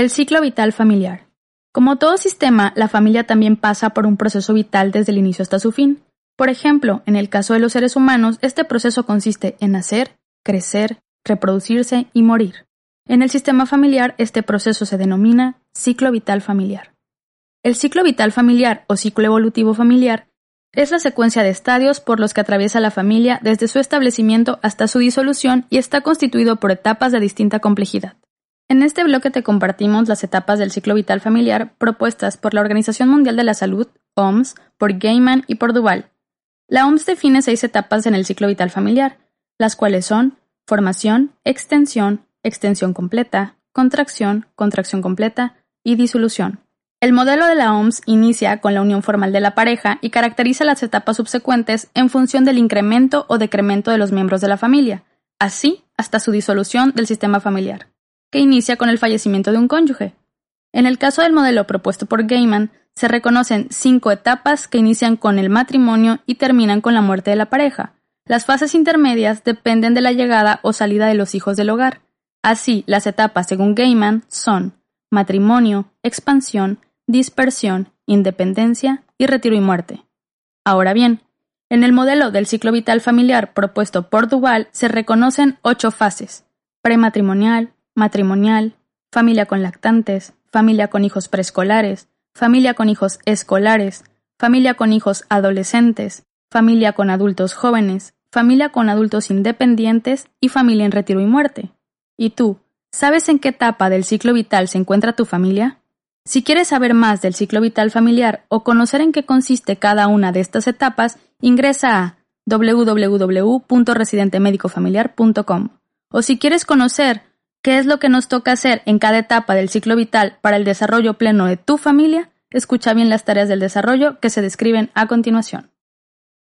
El ciclo vital familiar. Como todo sistema, la familia también pasa por un proceso vital desde el inicio hasta su fin. Por ejemplo, en el caso de los seres humanos, este proceso consiste en nacer, crecer, reproducirse y morir. En el sistema familiar, este proceso se denomina ciclo vital familiar. El ciclo vital familiar o ciclo evolutivo familiar es la secuencia de estadios por los que atraviesa la familia desde su establecimiento hasta su disolución y está constituido por etapas de distinta complejidad. En este bloque te compartimos las etapas del ciclo vital familiar propuestas por la Organización Mundial de la Salud, OMS, por Gaiman y por Duval. La OMS define seis etapas en el ciclo vital familiar, las cuales son formación, extensión, extensión completa, contracción, contracción completa y disolución. El modelo de la OMS inicia con la unión formal de la pareja y caracteriza las etapas subsecuentes en función del incremento o decremento de los miembros de la familia, así hasta su disolución del sistema familiar que inicia con el fallecimiento de un cónyuge. En el caso del modelo propuesto por Gaiman, se reconocen cinco etapas que inician con el matrimonio y terminan con la muerte de la pareja. Las fases intermedias dependen de la llegada o salida de los hijos del hogar. Así, las etapas, según Gaiman, son matrimonio, expansión, dispersión, independencia y retiro y muerte. Ahora bien, en el modelo del ciclo vital familiar propuesto por Duval se reconocen ocho fases: prematrimonial, matrimonial, familia con lactantes, familia con hijos preescolares, familia con hijos escolares, familia con hijos adolescentes, familia con adultos jóvenes, familia con adultos independientes y familia en retiro y muerte. ¿Y tú, sabes en qué etapa del ciclo vital se encuentra tu familia? Si quieres saber más del ciclo vital familiar o conocer en qué consiste cada una de estas etapas, ingresa a www.residentemedicofamiliar.com. O si quieres conocer ¿Qué es lo que nos toca hacer en cada etapa del ciclo vital para el desarrollo pleno de tu familia? Escucha bien las tareas del desarrollo que se describen a continuación.